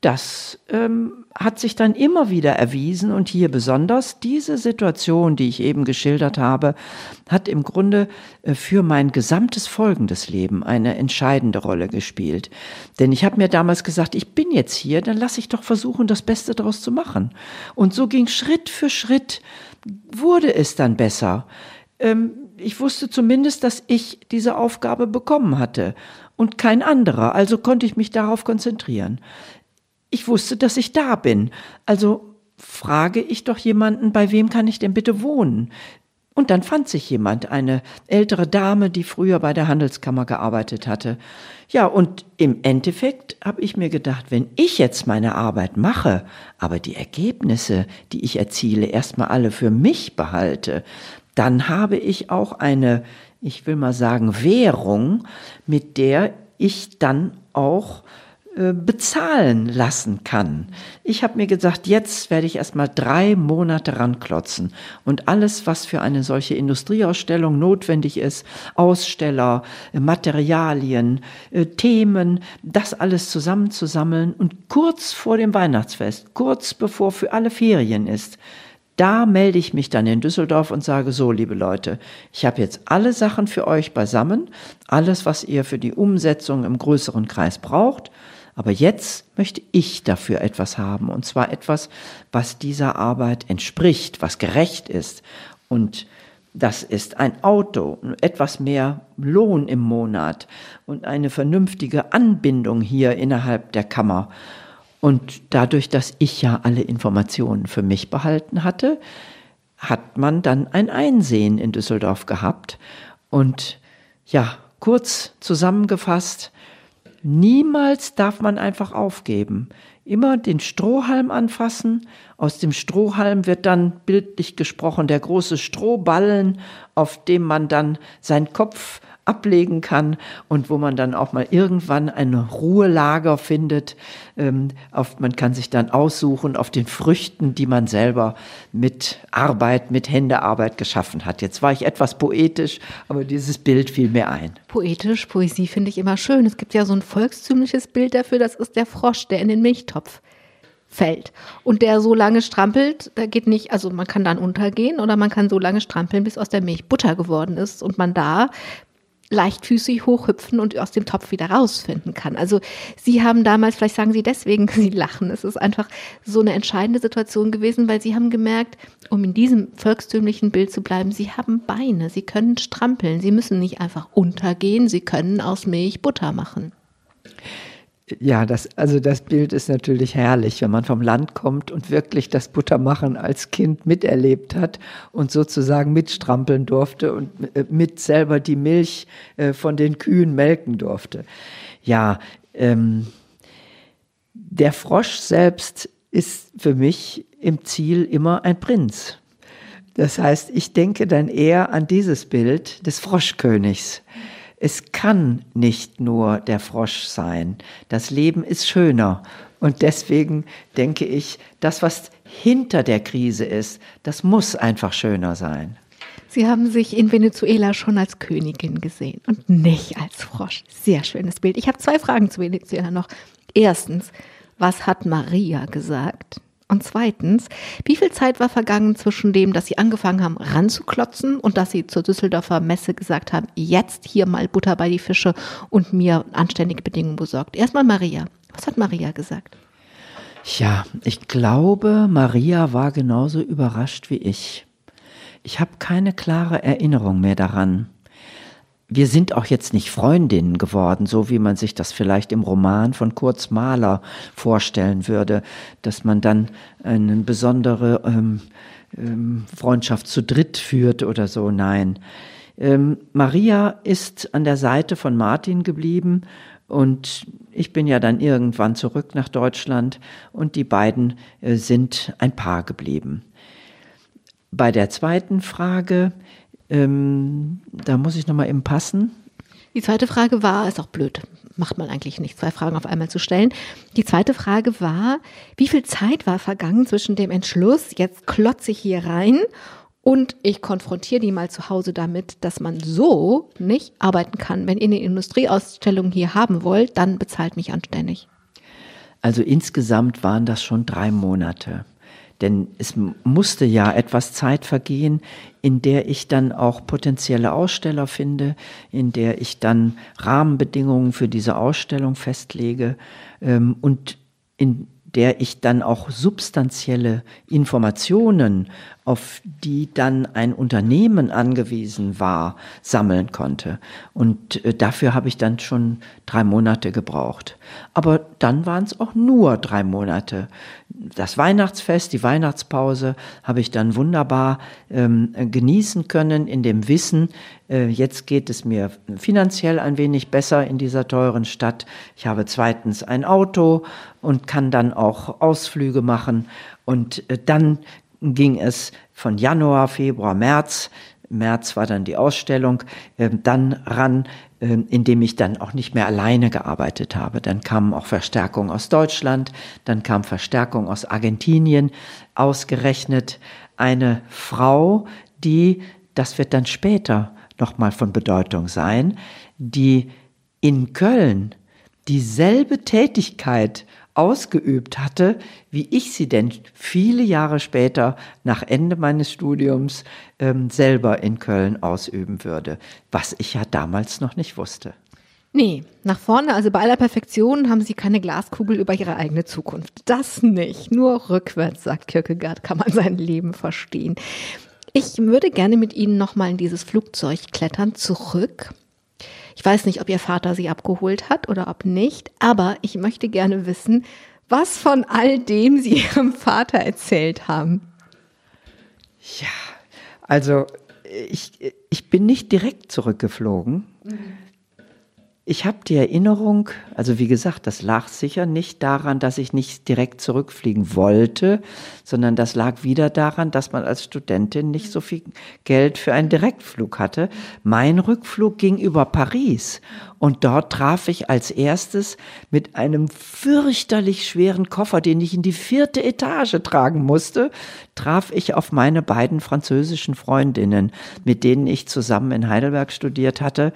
das ähm, hat sich dann immer wieder erwiesen und hier besonders diese Situation, die ich eben geschildert habe, hat im Grunde äh, für mein gesamtes folgendes Leben eine entscheidende Rolle gespielt. Denn ich habe mir damals gesagt, ich bin jetzt hier, dann lasse ich doch versuchen, das Beste daraus zu machen. Und so ging Schritt für Schritt, wurde es dann besser. Ähm, ich wusste zumindest, dass ich diese Aufgabe bekommen hatte und kein anderer, also konnte ich mich darauf konzentrieren ich wusste, dass ich da bin. Also frage ich doch jemanden, bei wem kann ich denn bitte wohnen? Und dann fand sich jemand, eine ältere Dame, die früher bei der Handelskammer gearbeitet hatte. Ja, und im Endeffekt habe ich mir gedacht, wenn ich jetzt meine Arbeit mache, aber die Ergebnisse, die ich erziele, erstmal alle für mich behalte, dann habe ich auch eine, ich will mal sagen, Währung, mit der ich dann auch bezahlen lassen kann. Ich habe mir gesagt, jetzt werde ich erst mal drei Monate ranklotzen und alles, was für eine solche Industrieausstellung notwendig ist, Aussteller, äh, Materialien, äh, Themen, das alles zusammenzusammeln und kurz vor dem Weihnachtsfest, kurz bevor für alle Ferien ist, da melde ich mich dann in Düsseldorf und sage so, liebe Leute, ich habe jetzt alle Sachen für euch beisammen, alles, was ihr für die Umsetzung im größeren Kreis braucht. Aber jetzt möchte ich dafür etwas haben, und zwar etwas, was dieser Arbeit entspricht, was gerecht ist. Und das ist ein Auto, etwas mehr Lohn im Monat und eine vernünftige Anbindung hier innerhalb der Kammer. Und dadurch, dass ich ja alle Informationen für mich behalten hatte, hat man dann ein Einsehen in Düsseldorf gehabt. Und ja, kurz zusammengefasst, niemals darf man einfach aufgeben. Immer den Strohhalm anfassen. Aus dem Strohhalm wird dann bildlich gesprochen der große Strohballen, auf dem man dann seinen Kopf ablegen kann und wo man dann auch mal irgendwann ein Ruhelager findet. Ähm, auf, man kann sich dann aussuchen auf den Früchten, die man selber mit Arbeit, mit Händearbeit geschaffen hat. Jetzt war ich etwas poetisch, aber dieses Bild fiel mir ein. Poetisch, Poesie finde ich immer schön. Es gibt ja so ein volkstümliches Bild dafür, das ist der Frosch, der in den Milchtopf fällt. Und der so lange strampelt, da geht nicht, also man kann dann untergehen oder man kann so lange strampeln, bis aus der Milch Butter geworden ist und man da leichtfüßig hochhüpfen und aus dem Topf wieder rausfinden kann. Also Sie haben damals, vielleicht sagen Sie deswegen, Sie lachen, es ist einfach so eine entscheidende Situation gewesen, weil Sie haben gemerkt, um in diesem volkstümlichen Bild zu bleiben, Sie haben Beine, Sie können strampeln, Sie müssen nicht einfach untergehen, Sie können aus Milch Butter machen. Ja, das, also das Bild ist natürlich herrlich, wenn man vom Land kommt und wirklich das Buttermachen als Kind miterlebt hat und sozusagen mitstrampeln durfte und äh, mit selber die Milch äh, von den Kühen melken durfte. Ja, ähm, der Frosch selbst ist für mich im Ziel immer ein Prinz. Das heißt, ich denke dann eher an dieses Bild des Froschkönigs es kann nicht nur der Frosch sein. Das Leben ist schöner. Und deswegen denke ich, das, was hinter der Krise ist, das muss einfach schöner sein. Sie haben sich in Venezuela schon als Königin gesehen und nicht als Frosch. Sehr schönes Bild. Ich habe zwei Fragen zu Venezuela noch. Erstens, was hat Maria gesagt? Und zweitens, wie viel Zeit war vergangen zwischen dem, dass Sie angefangen haben ranzuklotzen und dass Sie zur Düsseldorfer Messe gesagt haben, jetzt hier mal Butter bei die Fische und mir anständige Bedingungen besorgt? Erstmal Maria. Was hat Maria gesagt? Ja, ich glaube, Maria war genauso überrascht wie ich. Ich habe keine klare Erinnerung mehr daran wir sind auch jetzt nicht Freundinnen geworden, so wie man sich das vielleicht im Roman von Kurz Mahler vorstellen würde, dass man dann eine besondere ähm, ähm, Freundschaft zu dritt führt oder so. Nein. Ähm, Maria ist an der Seite von Martin geblieben und ich bin ja dann irgendwann zurück nach Deutschland und die beiden äh, sind ein Paar geblieben. Bei der zweiten Frage, ähm, da muss ich nochmal eben passen. Die zweite Frage war, ist auch blöd, macht man eigentlich nicht, zwei Fragen auf einmal zu stellen. Die zweite Frage war, wie viel Zeit war vergangen zwischen dem Entschluss, jetzt klotze ich hier rein und ich konfrontiere die mal zu Hause damit, dass man so nicht arbeiten kann. Wenn ihr eine Industrieausstellung hier haben wollt, dann bezahlt mich anständig. Also insgesamt waren das schon drei Monate. Denn es musste ja etwas Zeit vergehen, in der ich dann auch potenzielle Aussteller finde, in der ich dann Rahmenbedingungen für diese Ausstellung festlege ähm, und in der ich dann auch substanzielle Informationen, auf die dann ein Unternehmen angewiesen war, sammeln konnte. Und äh, dafür habe ich dann schon drei Monate gebraucht. Aber dann waren es auch nur drei Monate. Das Weihnachtsfest, die Weihnachtspause habe ich dann wunderbar ähm, genießen können in dem Wissen, äh, jetzt geht es mir finanziell ein wenig besser in dieser teuren Stadt. Ich habe zweitens ein Auto und kann dann auch Ausflüge machen. Und äh, dann ging es von Januar, Februar, März. März war dann die Ausstellung, äh, dann ran, äh, indem ich dann auch nicht mehr alleine gearbeitet habe. Dann kamen auch Verstärkung aus Deutschland, dann kam Verstärkung aus Argentinien, ausgerechnet eine Frau, die, das wird dann später nochmal von Bedeutung sein, die in Köln dieselbe Tätigkeit ausgeübt hatte, wie ich sie denn viele Jahre später nach Ende meines Studiums ähm, selber in Köln ausüben würde, was ich ja damals noch nicht wusste. Nee, nach vorne, also bei aller Perfektion haben sie keine Glaskugel über ihre eigene Zukunft. Das nicht. Nur rückwärts, sagt Kierkegaard, kann man sein Leben verstehen. Ich würde gerne mit Ihnen nochmal in dieses Flugzeug klettern, zurück. Ich weiß nicht, ob Ihr Vater Sie abgeholt hat oder ob nicht, aber ich möchte gerne wissen, was von all dem Sie Ihrem Vater erzählt haben. Ja, also ich, ich bin nicht direkt zurückgeflogen. Mhm. Ich habe die Erinnerung, also wie gesagt, das lag sicher nicht daran, dass ich nicht direkt zurückfliegen wollte, sondern das lag wieder daran, dass man als Studentin nicht so viel Geld für einen Direktflug hatte. Mein Rückflug ging über Paris und dort traf ich als erstes mit einem fürchterlich schweren Koffer, den ich in die vierte Etage tragen musste, traf ich auf meine beiden französischen Freundinnen, mit denen ich zusammen in Heidelberg studiert hatte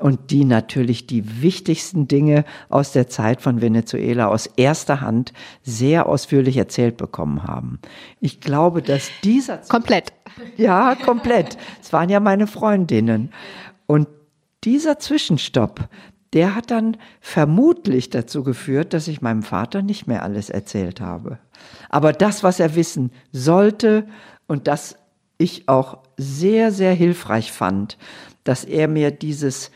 und die natürlich die wichtigsten Dinge aus der Zeit von Venezuela aus erster Hand sehr ausführlich erzählt bekommen haben. Ich glaube, dass dieser... Komplett. Ja, komplett. Es waren ja meine Freundinnen. Und dieser Zwischenstopp, der hat dann vermutlich dazu geführt, dass ich meinem Vater nicht mehr alles erzählt habe. Aber das, was er wissen sollte und das ich auch sehr, sehr hilfreich fand, dass er mir dieses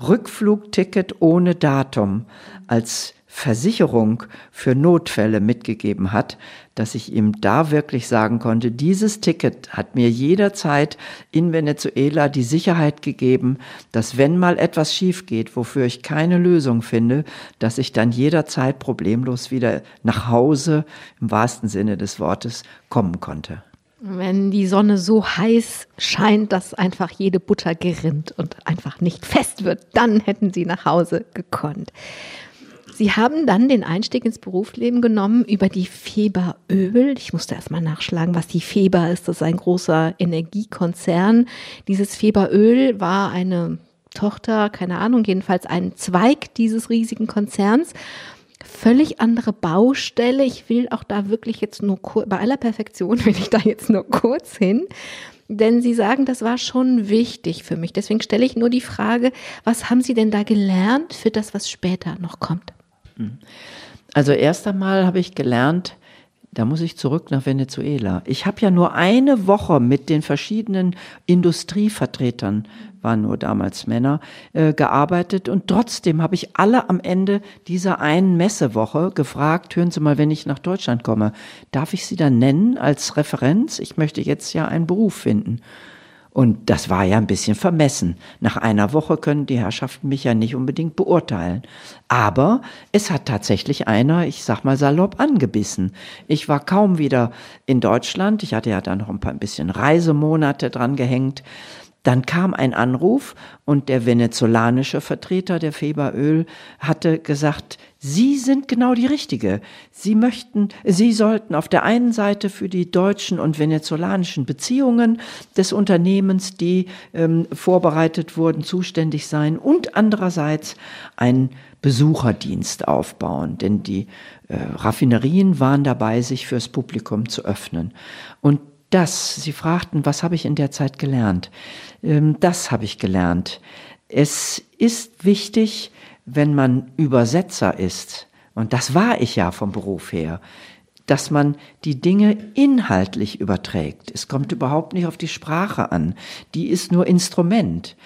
Rückflugticket ohne Datum als Versicherung für Notfälle mitgegeben hat, dass ich ihm da wirklich sagen konnte, dieses Ticket hat mir jederzeit in Venezuela die Sicherheit gegeben, dass wenn mal etwas schief geht, wofür ich keine Lösung finde, dass ich dann jederzeit problemlos wieder nach Hause im wahrsten Sinne des Wortes kommen konnte. Wenn die Sonne so heiß scheint, dass einfach jede Butter gerinnt und einfach nicht fest wird, dann hätten sie nach Hause gekonnt. Sie haben dann den Einstieg ins Berufsleben genommen über die Feber Öl. Ich musste erst mal nachschlagen, was die Feber ist. Das ist ein großer Energiekonzern. Dieses Feber Öl war eine Tochter, keine Ahnung, jedenfalls ein Zweig dieses riesigen Konzerns völlig andere Baustelle. Ich will auch da wirklich jetzt nur bei aller Perfektion will ich da jetzt nur kurz hin. Denn Sie sagen, das war schon wichtig für mich. Deswegen stelle ich nur die Frage, was haben Sie denn da gelernt für das, was später noch kommt? Mhm. Also erst einmal habe ich gelernt, da muss ich zurück nach Venezuela. Ich habe ja nur eine Woche mit den verschiedenen Industrievertretern, waren nur damals Männer, äh, gearbeitet und trotzdem habe ich alle am Ende dieser einen Messewoche gefragt, hören Sie mal, wenn ich nach Deutschland komme, darf ich Sie dann nennen als Referenz? Ich möchte jetzt ja einen Beruf finden. Und das war ja ein bisschen vermessen. Nach einer Woche können die Herrschaften mich ja nicht unbedingt beurteilen. Aber es hat tatsächlich einer, ich sag mal salopp, angebissen. Ich war kaum wieder in Deutschland. Ich hatte ja da noch ein paar ein bisschen Reisemonate dran gehängt. Dann kam ein Anruf und der venezolanische Vertreter der Feberöl hatte gesagt, Sie sind genau die Richtige. Sie möchten, Sie sollten auf der einen Seite für die deutschen und venezolanischen Beziehungen des Unternehmens, die ähm, vorbereitet wurden, zuständig sein und andererseits einen Besucherdienst aufbauen, denn die äh, Raffinerien waren dabei, sich fürs Publikum zu öffnen. Und das, Sie fragten, was habe ich in der Zeit gelernt? Ähm, das habe ich gelernt. Es ist wichtig, wenn man Übersetzer ist, und das war ich ja vom Beruf her, dass man die Dinge inhaltlich überträgt. Es kommt überhaupt nicht auf die Sprache an. Die ist nur Instrument.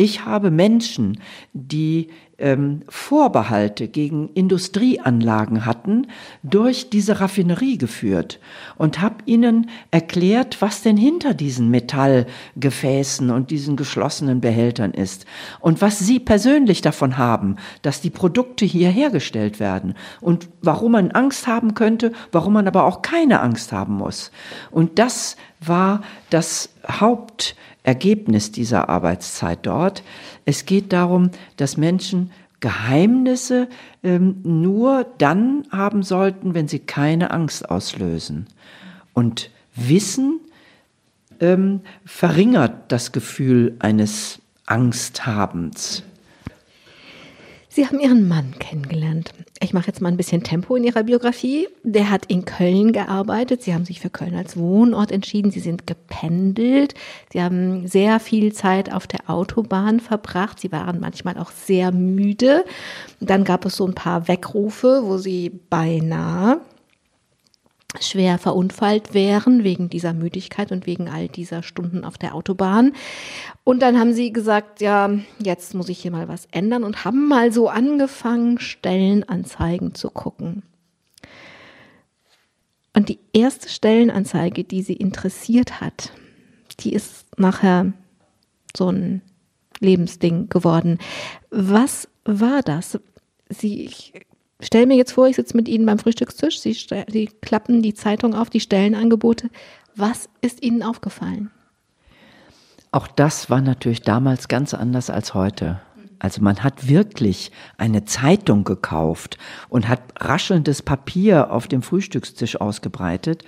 Ich habe Menschen, die ähm, Vorbehalte gegen Industrieanlagen hatten, durch diese Raffinerie geführt und habe ihnen erklärt, was denn hinter diesen Metallgefäßen und diesen geschlossenen Behältern ist und was sie persönlich davon haben, dass die Produkte hier hergestellt werden und warum man Angst haben könnte, warum man aber auch keine Angst haben muss. Und das war das Haupt Ergebnis dieser Arbeitszeit dort. Es geht darum, dass Menschen Geheimnisse ähm, nur dann haben sollten, wenn sie keine Angst auslösen. Und Wissen ähm, verringert das Gefühl eines Angsthabens. Sie haben Ihren Mann kennengelernt. Ich mache jetzt mal ein bisschen Tempo in Ihrer Biografie. Der hat in Köln gearbeitet. Sie haben sich für Köln als Wohnort entschieden. Sie sind gependelt. Sie haben sehr viel Zeit auf der Autobahn verbracht. Sie waren manchmal auch sehr müde. Dann gab es so ein paar Weckrufe, wo Sie beinahe schwer verunfallt wären wegen dieser Müdigkeit und wegen all dieser Stunden auf der Autobahn. Und dann haben sie gesagt, ja, jetzt muss ich hier mal was ändern und haben mal so angefangen, Stellenanzeigen zu gucken. Und die erste Stellenanzeige, die sie interessiert hat, die ist nachher so ein Lebensding geworden. Was war das? Sie, ich stelle mir jetzt vor, ich sitze mit Ihnen beim Frühstückstisch, Sie, Sie klappen die Zeitung auf, die Stellenangebote. Was ist Ihnen aufgefallen? Auch das war natürlich damals ganz anders als heute. Also man hat wirklich eine Zeitung gekauft und hat raschelndes Papier auf dem Frühstückstisch ausgebreitet.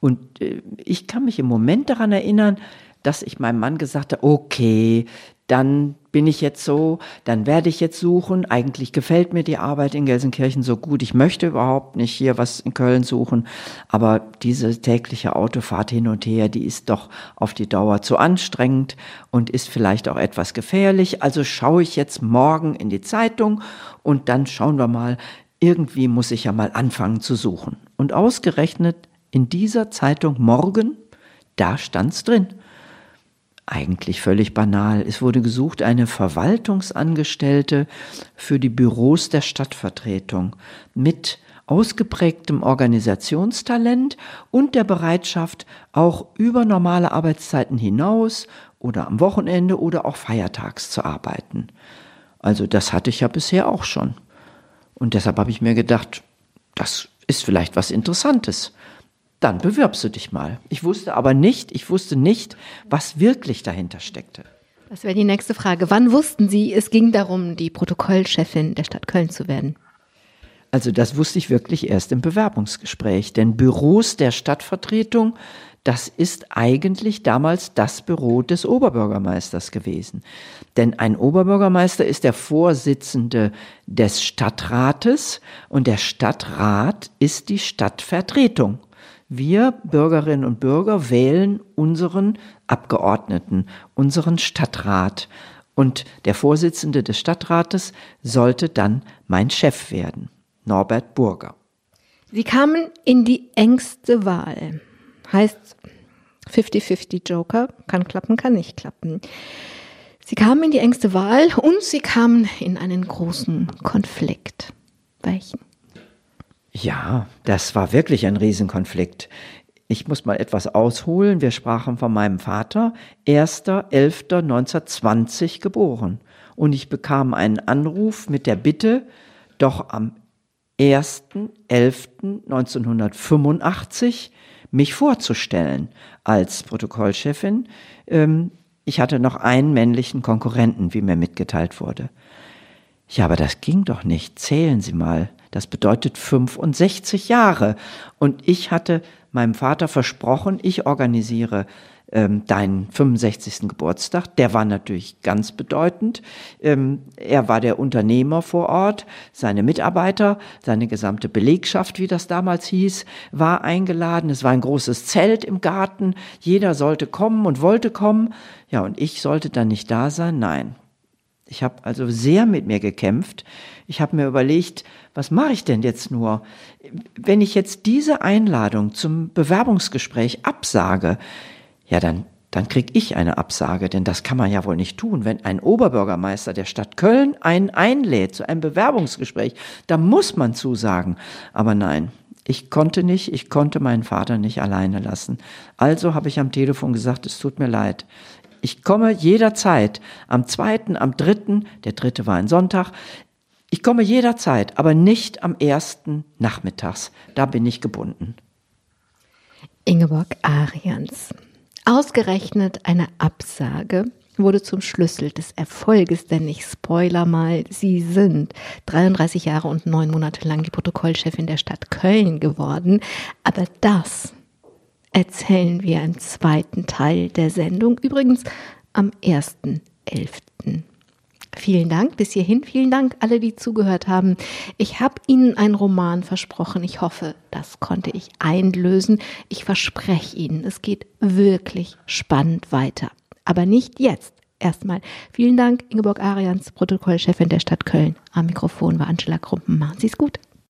Und äh, ich kann mich im Moment daran erinnern, dass ich meinem Mann gesagt habe, okay, dann bin ich jetzt so, dann werde ich jetzt suchen. Eigentlich gefällt mir die Arbeit in Gelsenkirchen so gut. Ich möchte überhaupt nicht hier was in Köln suchen. Aber diese tägliche Autofahrt hin und her, die ist doch auf die Dauer zu anstrengend und ist vielleicht auch etwas gefährlich. Also schaue ich jetzt morgen in die Zeitung und dann schauen wir mal, irgendwie muss ich ja mal anfangen zu suchen. Und ausgerechnet in dieser Zeitung morgen, da stand's drin eigentlich völlig banal. Es wurde gesucht eine Verwaltungsangestellte für die Büros der Stadtvertretung mit ausgeprägtem Organisationstalent und der Bereitschaft, auch über normale Arbeitszeiten hinaus oder am Wochenende oder auch feiertags zu arbeiten. Also das hatte ich ja bisher auch schon. Und deshalb habe ich mir gedacht, das ist vielleicht was Interessantes dann bewirbst du dich mal. Ich wusste aber nicht, ich wusste nicht, was wirklich dahinter steckte. Das wäre die nächste Frage. Wann wussten Sie, es ging darum, die Protokollchefin der Stadt Köln zu werden? Also das wusste ich wirklich erst im Bewerbungsgespräch. Denn Büros der Stadtvertretung, das ist eigentlich damals das Büro des Oberbürgermeisters gewesen. Denn ein Oberbürgermeister ist der Vorsitzende des Stadtrates und der Stadtrat ist die Stadtvertretung. Wir Bürgerinnen und Bürger wählen unseren Abgeordneten, unseren Stadtrat. Und der Vorsitzende des Stadtrates sollte dann mein Chef werden, Norbert Burger. Sie kamen in die engste Wahl. Heißt 50-50 Joker, kann klappen, kann nicht klappen. Sie kamen in die engste Wahl und sie kamen in einen großen Konflikt. Welchen? Ja, das war wirklich ein Riesenkonflikt. Ich muss mal etwas ausholen. Wir sprachen von meinem Vater, 1.11.1920 geboren. Und ich bekam einen Anruf mit der Bitte, doch am 1.11.1985 mich vorzustellen als Protokollchefin. Ähm, ich hatte noch einen männlichen Konkurrenten, wie mir mitgeteilt wurde. Ja, aber das ging doch nicht. Zählen Sie mal. Das bedeutet 65 Jahre. Und ich hatte meinem Vater versprochen, ich organisiere ähm, deinen 65. Geburtstag. Der war natürlich ganz bedeutend. Ähm, er war der Unternehmer vor Ort, seine Mitarbeiter, seine gesamte Belegschaft, wie das damals hieß, war eingeladen. Es war ein großes Zelt im Garten. Jeder sollte kommen und wollte kommen. Ja, und ich sollte dann nicht da sein? Nein. Ich habe also sehr mit mir gekämpft. Ich habe mir überlegt, was mache ich denn jetzt nur? Wenn ich jetzt diese Einladung zum Bewerbungsgespräch absage, ja, dann, dann krieg ich eine Absage, denn das kann man ja wohl nicht tun. Wenn ein Oberbürgermeister der Stadt Köln einen einlädt zu einem Bewerbungsgespräch, da muss man zusagen. Aber nein, ich konnte nicht, ich konnte meinen Vater nicht alleine lassen. Also habe ich am Telefon gesagt, es tut mir leid. Ich komme jederzeit, am zweiten, am dritten, der dritte war ein Sonntag, ich komme jederzeit, aber nicht am ersten nachmittags. Da bin ich gebunden. Ingeborg Arians. Ausgerechnet eine Absage wurde zum Schlüssel des Erfolges, denn ich spoiler mal, Sie sind 33 Jahre und neun Monate lang die Protokollchefin der Stadt Köln geworden. Aber das erzählen wir im zweiten Teil der Sendung, übrigens am 1.11. Vielen Dank bis hierhin. Vielen Dank alle, die zugehört haben. Ich habe Ihnen einen Roman versprochen. Ich hoffe, das konnte ich einlösen. Ich verspreche Ihnen, es geht wirklich spannend weiter. Aber nicht jetzt. Erstmal vielen Dank, Ingeborg Arians, Protokollchefin der Stadt Köln. Am Mikrofon war Angela Krumpen. Machen Sie es gut.